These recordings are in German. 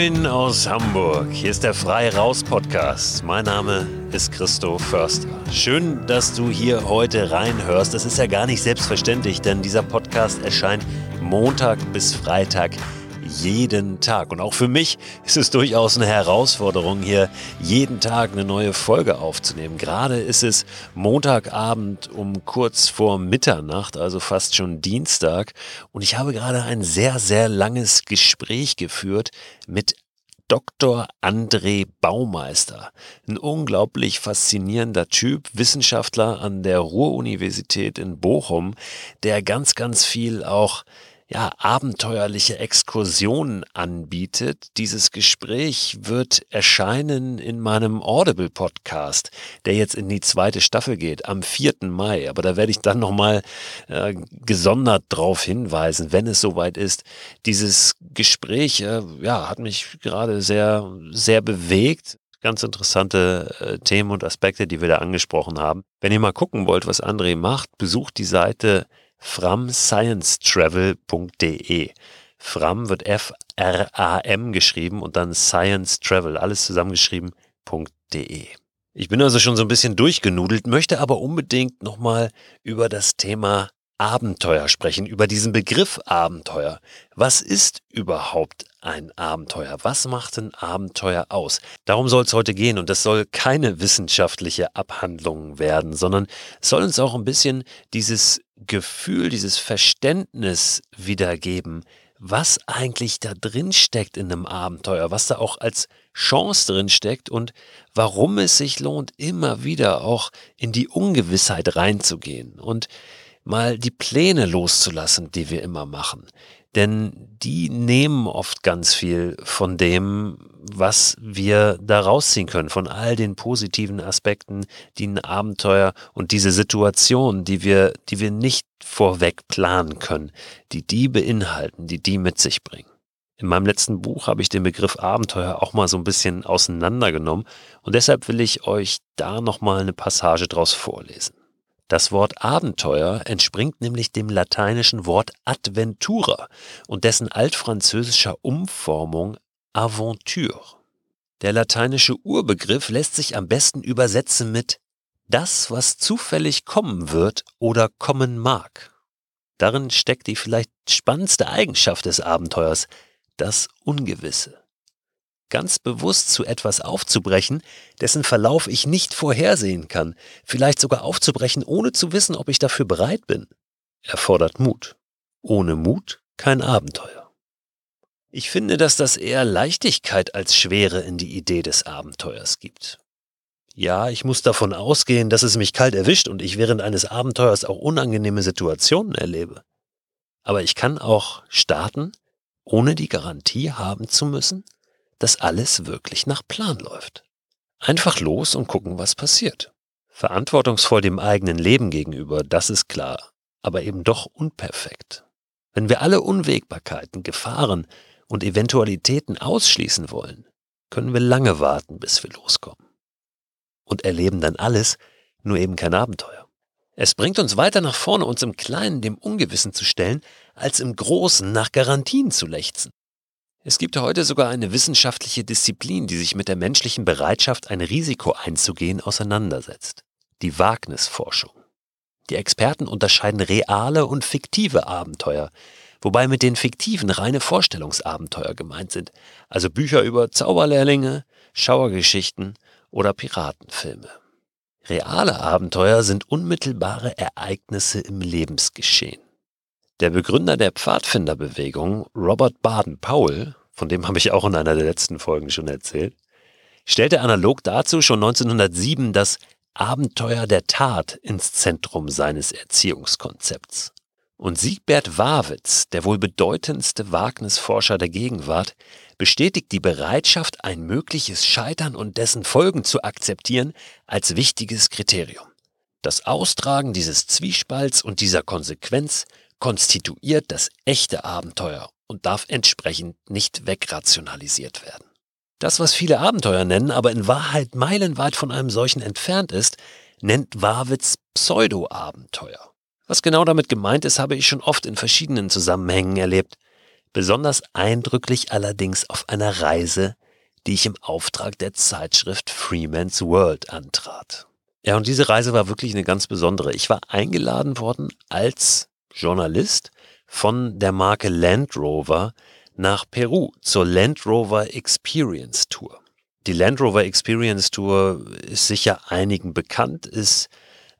Moin aus Hamburg. Hier ist der Frei Raus Podcast. Mein Name ist Christo Förster. Schön, dass du hier heute reinhörst. Das ist ja gar nicht selbstverständlich, denn dieser Podcast erscheint Montag bis Freitag jeden Tag. Und auch für mich ist es durchaus eine Herausforderung, hier jeden Tag eine neue Folge aufzunehmen. Gerade ist es Montagabend um kurz vor Mitternacht, also fast schon Dienstag. Und ich habe gerade ein sehr, sehr langes Gespräch geführt mit Dr. André Baumeister. Ein unglaublich faszinierender Typ, Wissenschaftler an der Ruhr-Universität in Bochum, der ganz, ganz viel auch ja, abenteuerliche Exkursionen anbietet. Dieses Gespräch wird erscheinen in meinem Audible-Podcast, der jetzt in die zweite Staffel geht, am 4. Mai. Aber da werde ich dann nochmal äh, gesondert darauf hinweisen, wenn es soweit ist. Dieses Gespräch, äh, ja, hat mich gerade sehr, sehr bewegt ganz interessante äh, Themen und Aspekte, die wir da angesprochen haben. Wenn ihr mal gucken wollt, was André macht, besucht die Seite framsciencetravel.de. Fram wird F-R-A-M geschrieben und dann Science Travel, alles zusammengeschrieben.de. Ich bin also schon so ein bisschen durchgenudelt, möchte aber unbedingt nochmal über das Thema Abenteuer sprechen, über diesen Begriff Abenteuer. Was ist überhaupt ein Abenteuer? Was macht ein Abenteuer aus? Darum soll es heute gehen und das soll keine wissenschaftliche Abhandlung werden, sondern soll uns auch ein bisschen dieses Gefühl, dieses Verständnis wiedergeben, was eigentlich da drin steckt in einem Abenteuer, was da auch als Chance drin steckt und warum es sich lohnt, immer wieder auch in die Ungewissheit reinzugehen. Und mal die Pläne loszulassen, die wir immer machen. Denn die nehmen oft ganz viel von dem, was wir da rausziehen können, von all den positiven Aspekten, die ein Abenteuer und diese Situation, die wir, die wir nicht vorweg planen können, die die beinhalten, die die mit sich bringen. In meinem letzten Buch habe ich den Begriff Abenteuer auch mal so ein bisschen auseinandergenommen und deshalb will ich euch da nochmal eine Passage draus vorlesen. Das Wort Abenteuer entspringt nämlich dem lateinischen Wort Adventura und dessen altfranzösischer Umformung Aventure. Der lateinische Urbegriff lässt sich am besten übersetzen mit das, was zufällig kommen wird oder kommen mag. Darin steckt die vielleicht spannendste Eigenschaft des Abenteuers, das Ungewisse ganz bewusst zu etwas aufzubrechen, dessen Verlauf ich nicht vorhersehen kann, vielleicht sogar aufzubrechen, ohne zu wissen, ob ich dafür bereit bin, erfordert Mut. Ohne Mut kein Abenteuer. Ich finde, dass das eher Leichtigkeit als Schwere in die Idee des Abenteuers gibt. Ja, ich muss davon ausgehen, dass es mich kalt erwischt und ich während eines Abenteuers auch unangenehme Situationen erlebe. Aber ich kann auch starten, ohne die Garantie haben zu müssen, dass alles wirklich nach Plan läuft. Einfach los und gucken, was passiert. Verantwortungsvoll dem eigenen Leben gegenüber, das ist klar, aber eben doch unperfekt. Wenn wir alle Unwägbarkeiten, Gefahren und Eventualitäten ausschließen wollen, können wir lange warten, bis wir loskommen. Und erleben dann alles, nur eben kein Abenteuer. Es bringt uns weiter nach vorne, uns im Kleinen dem Ungewissen zu stellen, als im Großen nach Garantien zu lechzen. Es gibt heute sogar eine wissenschaftliche Disziplin, die sich mit der menschlichen Bereitschaft, ein Risiko einzugehen, auseinandersetzt. Die Wagnisforschung. Die Experten unterscheiden reale und fiktive Abenteuer, wobei mit den fiktiven reine Vorstellungsabenteuer gemeint sind, also Bücher über Zauberlehrlinge, Schauergeschichten oder Piratenfilme. Reale Abenteuer sind unmittelbare Ereignisse im Lebensgeschehen. Der Begründer der Pfadfinderbewegung, Robert Baden-Powell, von dem habe ich auch in einer der letzten Folgen schon erzählt, stellte analog dazu schon 1907 das Abenteuer der Tat ins Zentrum seines Erziehungskonzepts. Und Siegbert Wawitz, der wohl bedeutendste Wagnisforscher der Gegenwart, bestätigt die Bereitschaft, ein mögliches Scheitern und dessen Folgen zu akzeptieren, als wichtiges Kriterium. Das Austragen dieses Zwiespalts und dieser Konsequenz konstituiert das echte Abenteuer und darf entsprechend nicht wegrationalisiert werden. Das, was viele Abenteuer nennen, aber in Wahrheit meilenweit von einem solchen entfernt ist, nennt Warwitz Pseudo-Abenteuer. Was genau damit gemeint ist, habe ich schon oft in verschiedenen Zusammenhängen erlebt. Besonders eindrücklich allerdings auf einer Reise, die ich im Auftrag der Zeitschrift Freeman's World antrat. Ja, und diese Reise war wirklich eine ganz besondere. Ich war eingeladen worden als Journalist von der Marke Land Rover nach Peru zur Land Rover Experience Tour. Die Land Rover Experience Tour ist sicher einigen bekannt, ist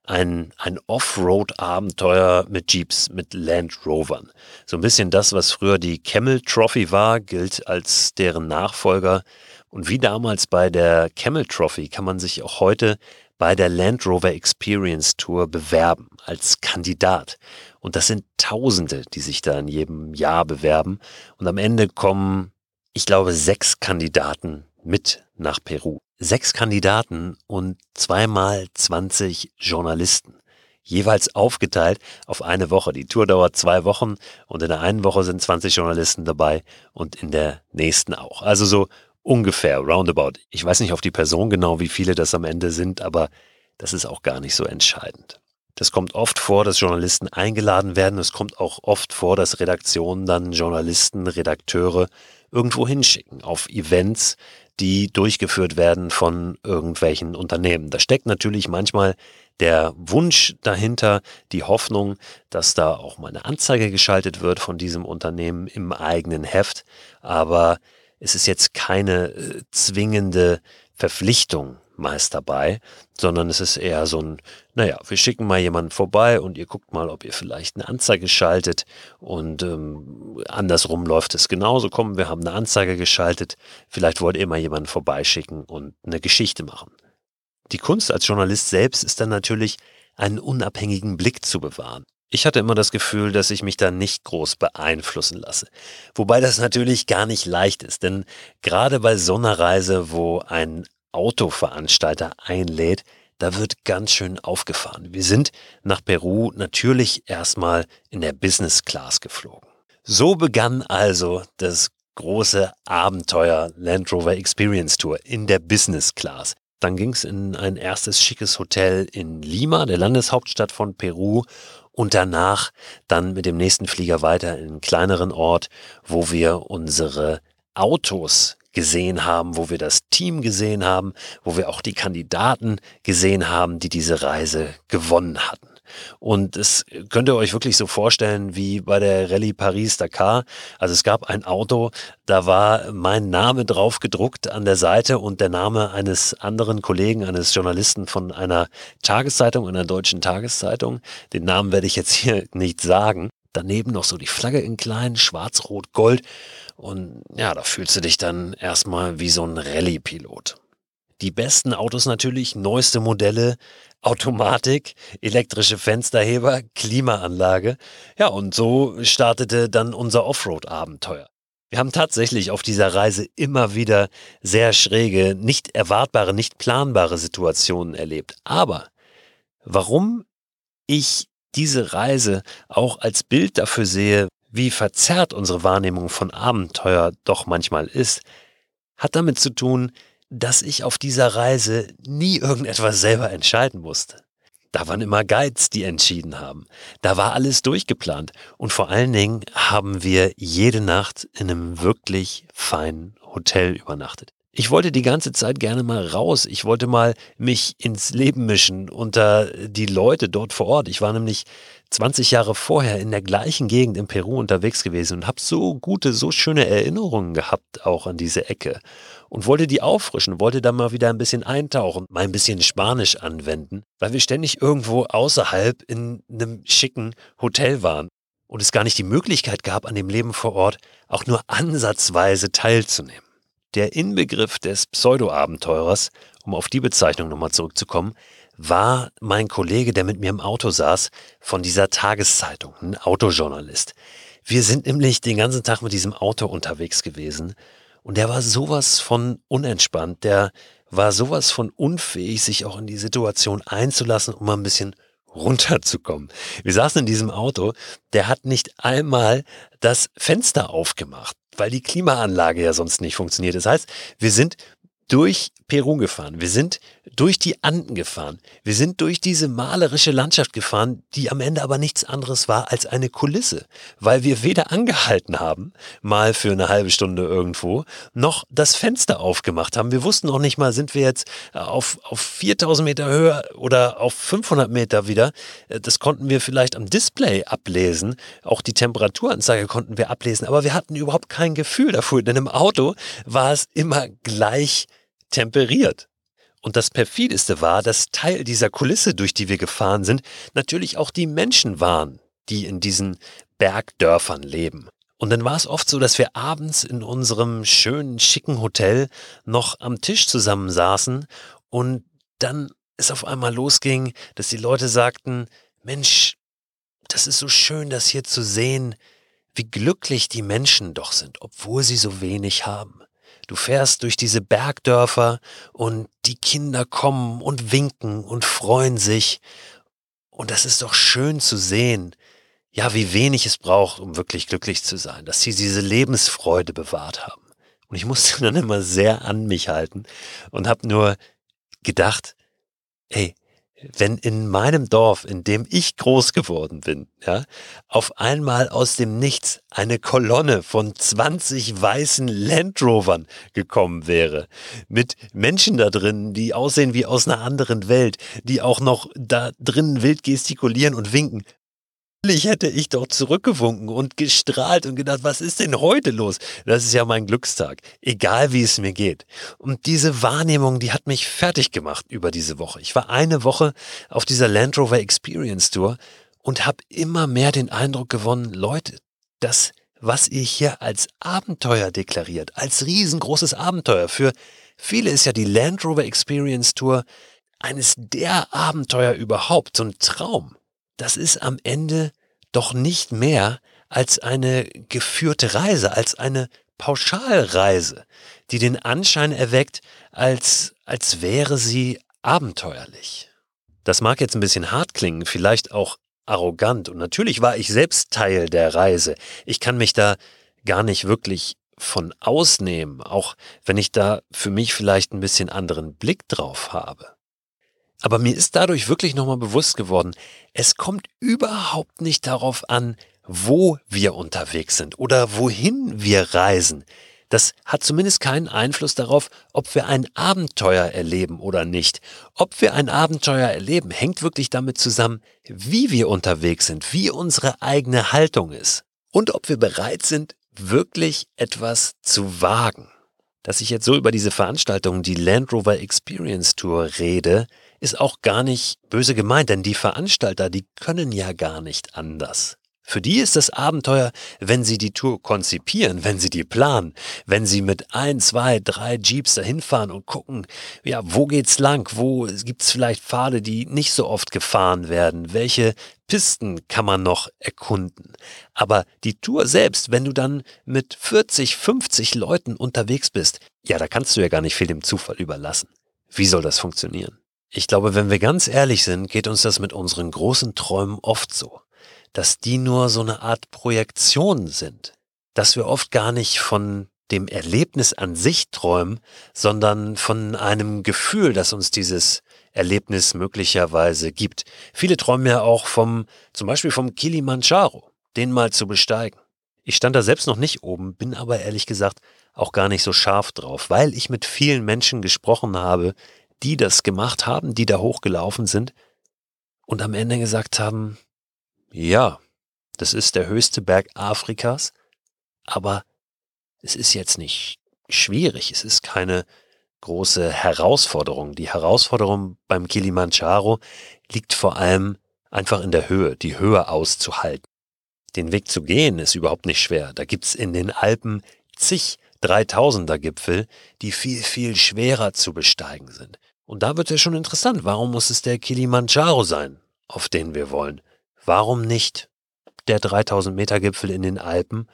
ein, ein Offroad-Abenteuer mit Jeeps, mit Land Rovern. So ein bisschen das, was früher die Camel Trophy war, gilt als deren Nachfolger. Und wie damals bei der Camel Trophy kann man sich auch heute bei der Land Rover Experience Tour bewerben als Kandidat. Und das sind Tausende, die sich da in jedem Jahr bewerben. Und am Ende kommen, ich glaube, sechs Kandidaten mit nach Peru. Sechs Kandidaten und zweimal 20 Journalisten. Jeweils aufgeteilt auf eine Woche. Die Tour dauert zwei Wochen und in der einen Woche sind 20 Journalisten dabei und in der nächsten auch. Also so ungefähr, roundabout. Ich weiß nicht auf die Person genau, wie viele das am Ende sind, aber das ist auch gar nicht so entscheidend. Das kommt oft vor, dass Journalisten eingeladen werden. Es kommt auch oft vor, dass Redaktionen dann Journalisten, Redakteure irgendwo hinschicken auf Events, die durchgeführt werden von irgendwelchen Unternehmen. Da steckt natürlich manchmal der Wunsch dahinter, die Hoffnung, dass da auch mal eine Anzeige geschaltet wird von diesem Unternehmen im eigenen Heft. Aber es ist jetzt keine äh, zwingende Verpflichtung meist dabei, sondern es ist eher so ein, naja, wir schicken mal jemanden vorbei und ihr guckt mal, ob ihr vielleicht eine Anzeige schaltet und ähm, andersrum läuft es genauso. Kommen, wir haben eine Anzeige geschaltet, vielleicht wollt ihr mal jemanden vorbeischicken und eine Geschichte machen. Die Kunst als Journalist selbst ist dann natürlich, einen unabhängigen Blick zu bewahren. Ich hatte immer das Gefühl, dass ich mich da nicht groß beeinflussen lasse. Wobei das natürlich gar nicht leicht ist, denn gerade bei so einer Reise, wo ein Autoveranstalter einlädt, da wird ganz schön aufgefahren. Wir sind nach Peru natürlich erstmal in der Business Class geflogen. So begann also das große Abenteuer Land Rover Experience Tour in der Business Class. Dann ging es in ein erstes schickes Hotel in Lima, der Landeshauptstadt von Peru, und danach dann mit dem nächsten Flieger weiter in einen kleineren Ort, wo wir unsere Autos gesehen haben, wo wir das Team gesehen haben, wo wir auch die Kandidaten gesehen haben, die diese Reise gewonnen hatten. Und es könnt ihr euch wirklich so vorstellen wie bei der Rallye Paris-Dakar. Also es gab ein Auto, da war mein Name drauf gedruckt an der Seite und der Name eines anderen Kollegen, eines Journalisten von einer Tageszeitung, einer deutschen Tageszeitung. Den Namen werde ich jetzt hier nicht sagen. Daneben noch so die Flagge in klein, schwarz, rot, gold. Und ja, da fühlst du dich dann erstmal wie so ein Rallye-Pilot. Die besten Autos natürlich, neueste Modelle, Automatik, elektrische Fensterheber, Klimaanlage. Ja, und so startete dann unser Offroad-Abenteuer. Wir haben tatsächlich auf dieser Reise immer wieder sehr schräge, nicht erwartbare, nicht planbare Situationen erlebt. Aber warum ich diese Reise auch als Bild dafür sehe, wie verzerrt unsere Wahrnehmung von Abenteuer doch manchmal ist, hat damit zu tun, dass ich auf dieser Reise nie irgendetwas selber entscheiden musste. Da waren immer Guides, die entschieden haben. Da war alles durchgeplant. Und vor allen Dingen haben wir jede Nacht in einem wirklich feinen Hotel übernachtet. Ich wollte die ganze Zeit gerne mal raus. Ich wollte mal mich ins Leben mischen unter die Leute dort vor Ort. Ich war nämlich 20 Jahre vorher in der gleichen Gegend in Peru unterwegs gewesen und habe so gute, so schöne Erinnerungen gehabt auch an diese Ecke und wollte die auffrischen, wollte da mal wieder ein bisschen eintauchen, mal ein bisschen Spanisch anwenden, weil wir ständig irgendwo außerhalb in einem schicken Hotel waren und es gar nicht die Möglichkeit gab, an dem Leben vor Ort auch nur ansatzweise teilzunehmen. Der Inbegriff des Pseudo-Abenteurers, um auf die Bezeichnung nochmal zurückzukommen, war mein Kollege, der mit mir im Auto saß, von dieser Tageszeitung, ein Autojournalist. Wir sind nämlich den ganzen Tag mit diesem Auto unterwegs gewesen und der war sowas von unentspannt, der war sowas von unfähig, sich auch in die Situation einzulassen, um mal ein bisschen runterzukommen. Wir saßen in diesem Auto, der hat nicht einmal das Fenster aufgemacht, weil die Klimaanlage ja sonst nicht funktioniert. Das heißt, wir sind durch Peru gefahren. Wir sind durch die Anden gefahren. Wir sind durch diese malerische Landschaft gefahren, die am Ende aber nichts anderes war als eine Kulisse, weil wir weder angehalten haben, mal für eine halbe Stunde irgendwo, noch das Fenster aufgemacht haben. Wir wussten auch nicht mal, sind wir jetzt auf, auf 4000 Meter Höhe oder auf 500 Meter wieder. Das konnten wir vielleicht am Display ablesen. Auch die Temperaturanzeige konnten wir ablesen, aber wir hatten überhaupt kein Gefühl dafür, denn im Auto war es immer gleich temperiert. Und das perfideste war, dass Teil dieser Kulisse, durch die wir gefahren sind, natürlich auch die Menschen waren, die in diesen Bergdörfern leben. Und dann war es oft so, dass wir abends in unserem schönen, schicken Hotel noch am Tisch zusammensaßen und dann es auf einmal losging, dass die Leute sagten, Mensch, das ist so schön, das hier zu sehen, wie glücklich die Menschen doch sind, obwohl sie so wenig haben. Du fährst durch diese Bergdörfer und die Kinder kommen und winken und freuen sich. Und das ist doch schön zu sehen, ja, wie wenig es braucht, um wirklich glücklich zu sein, dass sie diese Lebensfreude bewahrt haben. Und ich musste dann immer sehr an mich halten und habe nur gedacht, ey, wenn in meinem Dorf, in dem ich groß geworden bin, ja, auf einmal aus dem Nichts eine Kolonne von 20 weißen Land Rovern gekommen wäre, mit Menschen da drin, die aussehen wie aus einer anderen Welt, die auch noch da drinnen wild gestikulieren und winken, Natürlich hätte ich doch zurückgewunken und gestrahlt und gedacht, was ist denn heute los? Das ist ja mein Glückstag, egal wie es mir geht. Und diese Wahrnehmung, die hat mich fertig gemacht über diese Woche. Ich war eine Woche auf dieser Land Rover Experience Tour und habe immer mehr den Eindruck gewonnen, Leute, das, was ihr hier als Abenteuer deklariert, als riesengroßes Abenteuer, für viele ist ja die Land Rover Experience Tour eines der Abenteuer überhaupt, so ein Traum das ist am Ende doch nicht mehr als eine geführte Reise, als eine Pauschalreise, die den Anschein erweckt, als, als wäre sie abenteuerlich. Das mag jetzt ein bisschen hart klingen, vielleicht auch arrogant, und natürlich war ich selbst Teil der Reise. Ich kann mich da gar nicht wirklich von ausnehmen, auch wenn ich da für mich vielleicht ein bisschen anderen Blick drauf habe. Aber mir ist dadurch wirklich nochmal bewusst geworden, es kommt überhaupt nicht darauf an, wo wir unterwegs sind oder wohin wir reisen. Das hat zumindest keinen Einfluss darauf, ob wir ein Abenteuer erleben oder nicht. Ob wir ein Abenteuer erleben, hängt wirklich damit zusammen, wie wir unterwegs sind, wie unsere eigene Haltung ist und ob wir bereit sind, wirklich etwas zu wagen. Dass ich jetzt so über diese Veranstaltung, die Land Rover Experience Tour rede, ist auch gar nicht böse gemeint, denn die Veranstalter, die können ja gar nicht anders. Für die ist das Abenteuer, wenn sie die Tour konzipieren, wenn sie die planen, wenn sie mit ein, zwei, drei Jeeps dahin fahren und gucken, ja, wo geht's lang, wo gibt's vielleicht Pfade, die nicht so oft gefahren werden, welche Pisten kann man noch erkunden. Aber die Tour selbst, wenn du dann mit 40, 50 Leuten unterwegs bist, ja, da kannst du ja gar nicht viel dem Zufall überlassen. Wie soll das funktionieren? Ich glaube, wenn wir ganz ehrlich sind, geht uns das mit unseren großen Träumen oft so, dass die nur so eine Art Projektion sind, dass wir oft gar nicht von dem Erlebnis an sich träumen, sondern von einem Gefühl, das uns dieses Erlebnis möglicherweise gibt. Viele träumen ja auch vom, zum Beispiel vom Kilimanjaro, den mal zu besteigen. Ich stand da selbst noch nicht oben, bin aber ehrlich gesagt auch gar nicht so scharf drauf, weil ich mit vielen Menschen gesprochen habe, die das gemacht haben, die da hochgelaufen sind und am Ende gesagt haben, ja, das ist der höchste Berg Afrikas, aber es ist jetzt nicht schwierig, es ist keine große Herausforderung. Die Herausforderung beim Kilimanjaro liegt vor allem einfach in der Höhe, die Höhe auszuhalten. Den Weg zu gehen ist überhaupt nicht schwer. Da gibt's in den Alpen zig 3000er Gipfel, die viel, viel schwerer zu besteigen sind. Und da wird es schon interessant. Warum muss es der Kilimanjaro sein, auf den wir wollen? Warum nicht der 3000 Meter Gipfel in den Alpen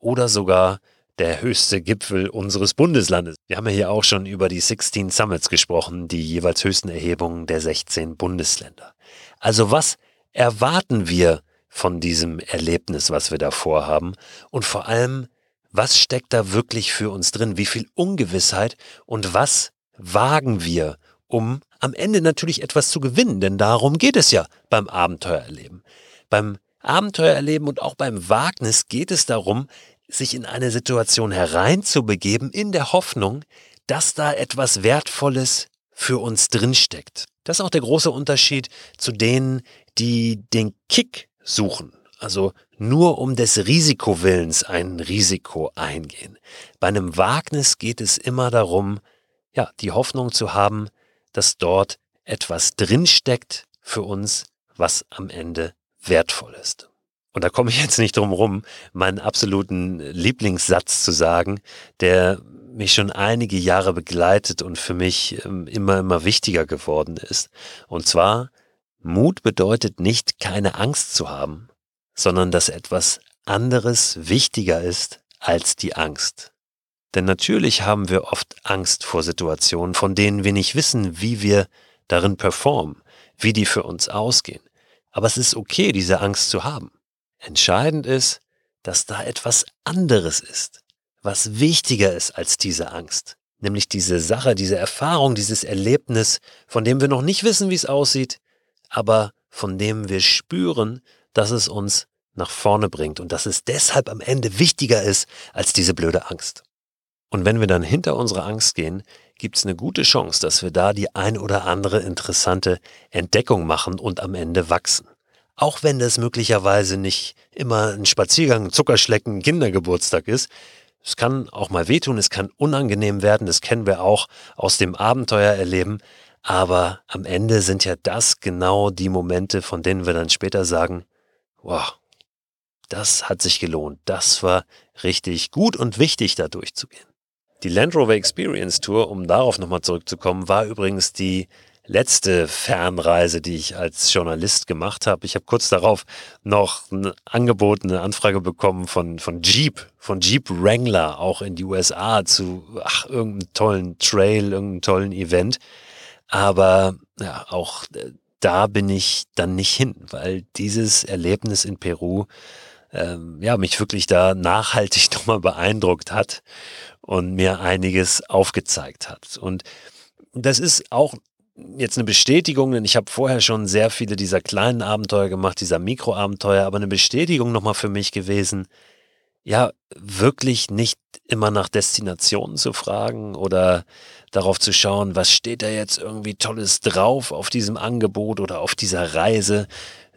oder sogar der höchste Gipfel unseres Bundeslandes? Wir haben ja hier auch schon über die 16 Summits gesprochen, die jeweils höchsten Erhebungen der 16 Bundesländer. Also was erwarten wir von diesem Erlebnis, was wir da vorhaben? Und vor allem, was steckt da wirklich für uns drin? Wie viel Ungewissheit und was wagen wir, um am Ende natürlich etwas zu gewinnen, denn darum geht es ja beim Abenteuererleben. Beim Abenteuererleben und auch beim Wagnis geht es darum, sich in eine Situation hereinzubegeben, in der Hoffnung, dass da etwas Wertvolles für uns drinsteckt. Das ist auch der große Unterschied zu denen, die den Kick suchen, also nur um des Risikowillens ein Risiko eingehen. Bei einem Wagnis geht es immer darum, ja, die Hoffnung zu haben, dass dort etwas drinsteckt für uns, was am Ende wertvoll ist. Und da komme ich jetzt nicht drum rum, meinen absoluten Lieblingssatz zu sagen, der mich schon einige Jahre begleitet und für mich ähm, immer, immer wichtiger geworden ist. Und zwar, Mut bedeutet nicht, keine Angst zu haben, sondern dass etwas anderes wichtiger ist als die Angst. Denn natürlich haben wir oft Angst vor Situationen, von denen wir nicht wissen, wie wir darin performen, wie die für uns ausgehen. Aber es ist okay, diese Angst zu haben. Entscheidend ist, dass da etwas anderes ist, was wichtiger ist als diese Angst. Nämlich diese Sache, diese Erfahrung, dieses Erlebnis, von dem wir noch nicht wissen, wie es aussieht, aber von dem wir spüren, dass es uns nach vorne bringt und dass es deshalb am Ende wichtiger ist als diese blöde Angst. Und wenn wir dann hinter unsere Angst gehen, gibt es eine gute Chance, dass wir da die ein oder andere interessante Entdeckung machen und am Ende wachsen. Auch wenn das möglicherweise nicht immer ein Spaziergang, Zuckerschlecken, Kindergeburtstag ist. Es kann auch mal wehtun, es kann unangenehm werden, das kennen wir auch aus dem Abenteuererleben. Aber am Ende sind ja das genau die Momente, von denen wir dann später sagen, wow, das hat sich gelohnt, das war richtig gut und wichtig, da durchzugehen. Die Land Rover Experience Tour, um darauf nochmal zurückzukommen, war übrigens die letzte Fernreise, die ich als Journalist gemacht habe. Ich habe kurz darauf noch ein Angebot, eine Anfrage bekommen von, von Jeep, von Jeep Wrangler, auch in die USA zu ach, irgendeinem tollen Trail, irgendeinem tollen Event. Aber ja, auch äh, da bin ich dann nicht hin, weil dieses Erlebnis in Peru ähm, ja, mich wirklich da nachhaltig nochmal beeindruckt hat und mir einiges aufgezeigt hat. Und das ist auch jetzt eine Bestätigung, denn ich habe vorher schon sehr viele dieser kleinen Abenteuer gemacht, dieser Mikroabenteuer, aber eine Bestätigung nochmal für mich gewesen, ja, wirklich nicht immer nach Destinationen zu fragen oder darauf zu schauen, was steht da jetzt irgendwie Tolles drauf auf diesem Angebot oder auf dieser Reise,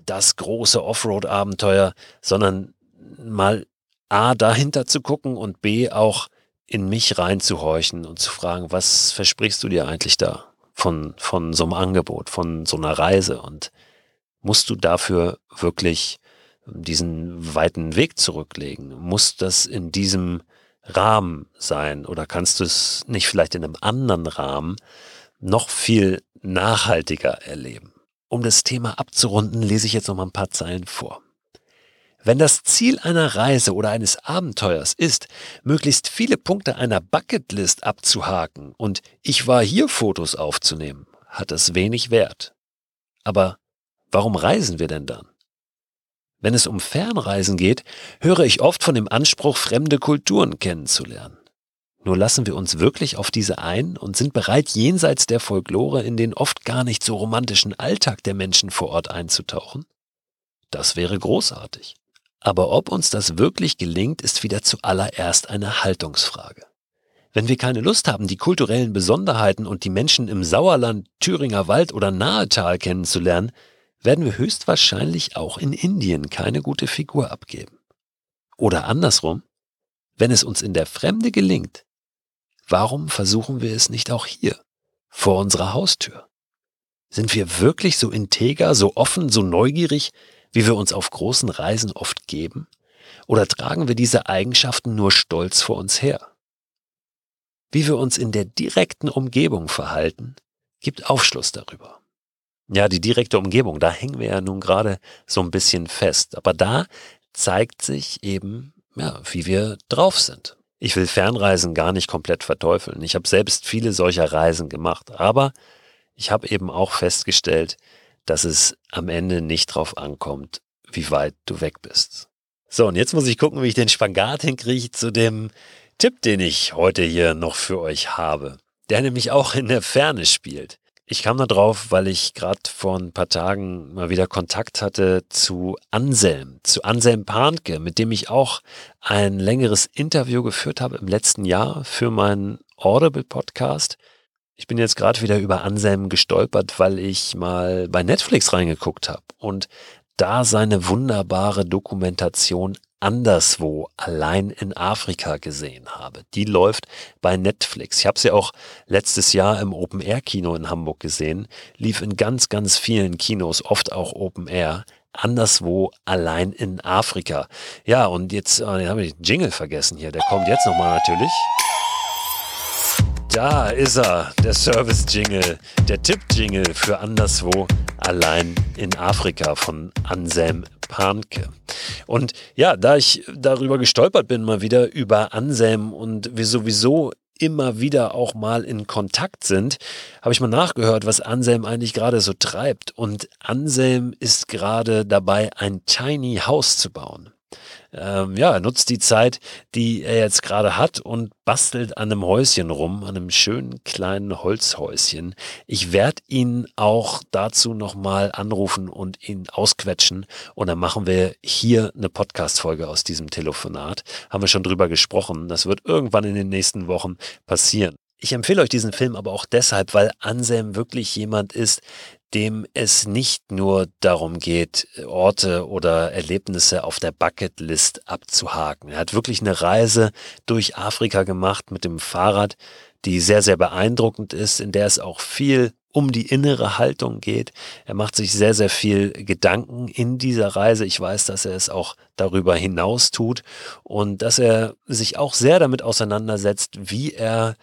das große Offroad-Abenteuer, sondern mal A dahinter zu gucken und B auch in mich reinzuhorchen und zu fragen, was versprichst du dir eigentlich da von, von so einem Angebot, von so einer Reise und musst du dafür wirklich diesen weiten Weg zurücklegen? Muss das in diesem Rahmen sein oder kannst du es nicht vielleicht in einem anderen Rahmen noch viel nachhaltiger erleben? Um das Thema abzurunden, lese ich jetzt noch mal ein paar Zeilen vor. Wenn das Ziel einer Reise oder eines Abenteuers ist, möglichst viele Punkte einer Bucketlist abzuhaken und ich war hier Fotos aufzunehmen, hat das wenig Wert. Aber warum reisen wir denn dann? Wenn es um Fernreisen geht, höre ich oft von dem Anspruch, fremde Kulturen kennenzulernen. Nur lassen wir uns wirklich auf diese ein und sind bereit, jenseits der Folklore in den oft gar nicht so romantischen Alltag der Menschen vor Ort einzutauchen? Das wäre großartig. Aber ob uns das wirklich gelingt, ist wieder zuallererst eine Haltungsfrage. Wenn wir keine Lust haben, die kulturellen Besonderheiten und die Menschen im Sauerland, Thüringer Wald oder Nahetal kennenzulernen, werden wir höchstwahrscheinlich auch in Indien keine gute Figur abgeben. Oder andersrum, wenn es uns in der Fremde gelingt, warum versuchen wir es nicht auch hier, vor unserer Haustür? Sind wir wirklich so integer, so offen, so neugierig, wie wir uns auf großen Reisen oft geben? Oder tragen wir diese Eigenschaften nur stolz vor uns her? Wie wir uns in der direkten Umgebung verhalten, gibt Aufschluss darüber. Ja, die direkte Umgebung, da hängen wir ja nun gerade so ein bisschen fest. Aber da zeigt sich eben, ja, wie wir drauf sind. Ich will Fernreisen gar nicht komplett verteufeln. Ich habe selbst viele solcher Reisen gemacht. Aber ich habe eben auch festgestellt, dass es am Ende nicht drauf ankommt, wie weit du weg bist. So, und jetzt muss ich gucken, wie ich den Spagat hinkriege zu dem Tipp, den ich heute hier noch für euch habe, der nämlich auch in der Ferne spielt. Ich kam da drauf, weil ich gerade vor ein paar Tagen mal wieder Kontakt hatte zu Anselm, zu Anselm Pahnke, mit dem ich auch ein längeres Interview geführt habe im letzten Jahr für meinen Audible-Podcast. Ich bin jetzt gerade wieder über Anselm gestolpert, weil ich mal bei Netflix reingeguckt habe und da seine wunderbare Dokumentation anderswo allein in Afrika gesehen habe. Die läuft bei Netflix. Ich habe sie auch letztes Jahr im Open Air Kino in Hamburg gesehen, lief in ganz, ganz vielen Kinos, oft auch Open Air. Anderswo allein in Afrika. Ja, und jetzt äh, habe ich den Jingle vergessen hier. Der kommt jetzt nochmal natürlich. Da ist er, der Service-Jingle, der Tipp-Jingle für anderswo allein in Afrika von Anselm Panke. Und ja, da ich darüber gestolpert bin, mal wieder über Anselm und wir sowieso immer wieder auch mal in Kontakt sind, habe ich mal nachgehört, was Anselm eigentlich gerade so treibt. Und Anselm ist gerade dabei, ein Tiny House zu bauen ähm, ja, nutzt die Zeit, die er jetzt gerade hat und bastelt an einem Häuschen rum, an einem schönen kleinen Holzhäuschen. Ich werde ihn auch dazu nochmal anrufen und ihn ausquetschen und dann machen wir hier eine Podcast-Folge aus diesem Telefonat. Haben wir schon drüber gesprochen. Das wird irgendwann in den nächsten Wochen passieren. Ich empfehle euch diesen Film aber auch deshalb, weil Anselm wirklich jemand ist, dem es nicht nur darum geht, Orte oder Erlebnisse auf der Bucketlist abzuhaken. Er hat wirklich eine Reise durch Afrika gemacht mit dem Fahrrad, die sehr, sehr beeindruckend ist, in der es auch viel um die innere Haltung geht. Er macht sich sehr, sehr viel Gedanken in dieser Reise. Ich weiß, dass er es auch darüber hinaus tut und dass er sich auch sehr damit auseinandersetzt, wie er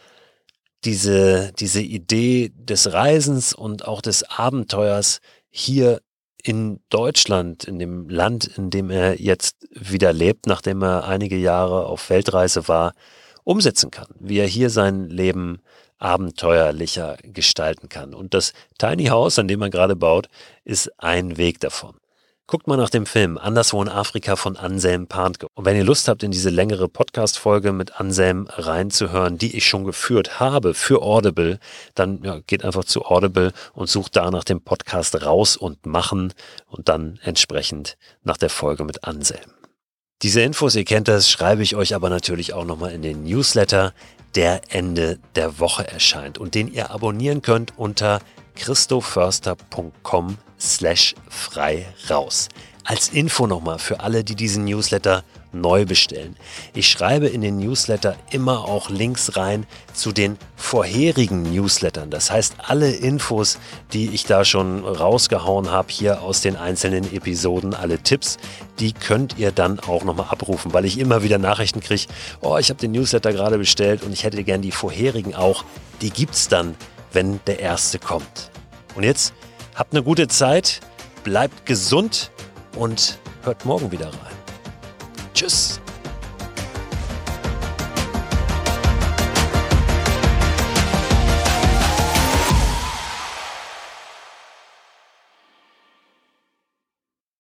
diese, diese Idee des Reisens und auch des Abenteuers hier in Deutschland, in dem Land, in dem er jetzt wieder lebt, nachdem er einige Jahre auf Weltreise war, umsetzen kann, wie er hier sein Leben abenteuerlicher gestalten kann. Und das Tiny House, an dem er gerade baut, ist ein Weg davon. Guckt mal nach dem Film Anderswo in Afrika von Anselm Panke. Und wenn ihr Lust habt, in diese längere Podcast-Folge mit Anselm reinzuhören, die ich schon geführt habe für Audible, dann ja, geht einfach zu Audible und sucht da nach dem Podcast raus und machen und dann entsprechend nach der Folge mit Anselm. Diese Infos, ihr kennt das, schreibe ich euch aber natürlich auch nochmal in den Newsletter, der Ende der Woche erscheint und den ihr abonnieren könnt unter christoförster.com slash frei raus. Als Info nochmal für alle, die diesen Newsletter neu bestellen. Ich schreibe in den Newsletter immer auch Links rein zu den vorherigen Newslettern. Das heißt, alle Infos, die ich da schon rausgehauen habe, hier aus den einzelnen Episoden, alle Tipps, die könnt ihr dann auch nochmal abrufen, weil ich immer wieder Nachrichten kriege, oh, ich habe den Newsletter gerade bestellt und ich hätte gern die vorherigen auch. Die gibt es dann, wenn der erste kommt. Und jetzt Habt eine gute Zeit, bleibt gesund und hört morgen wieder rein. Tschüss.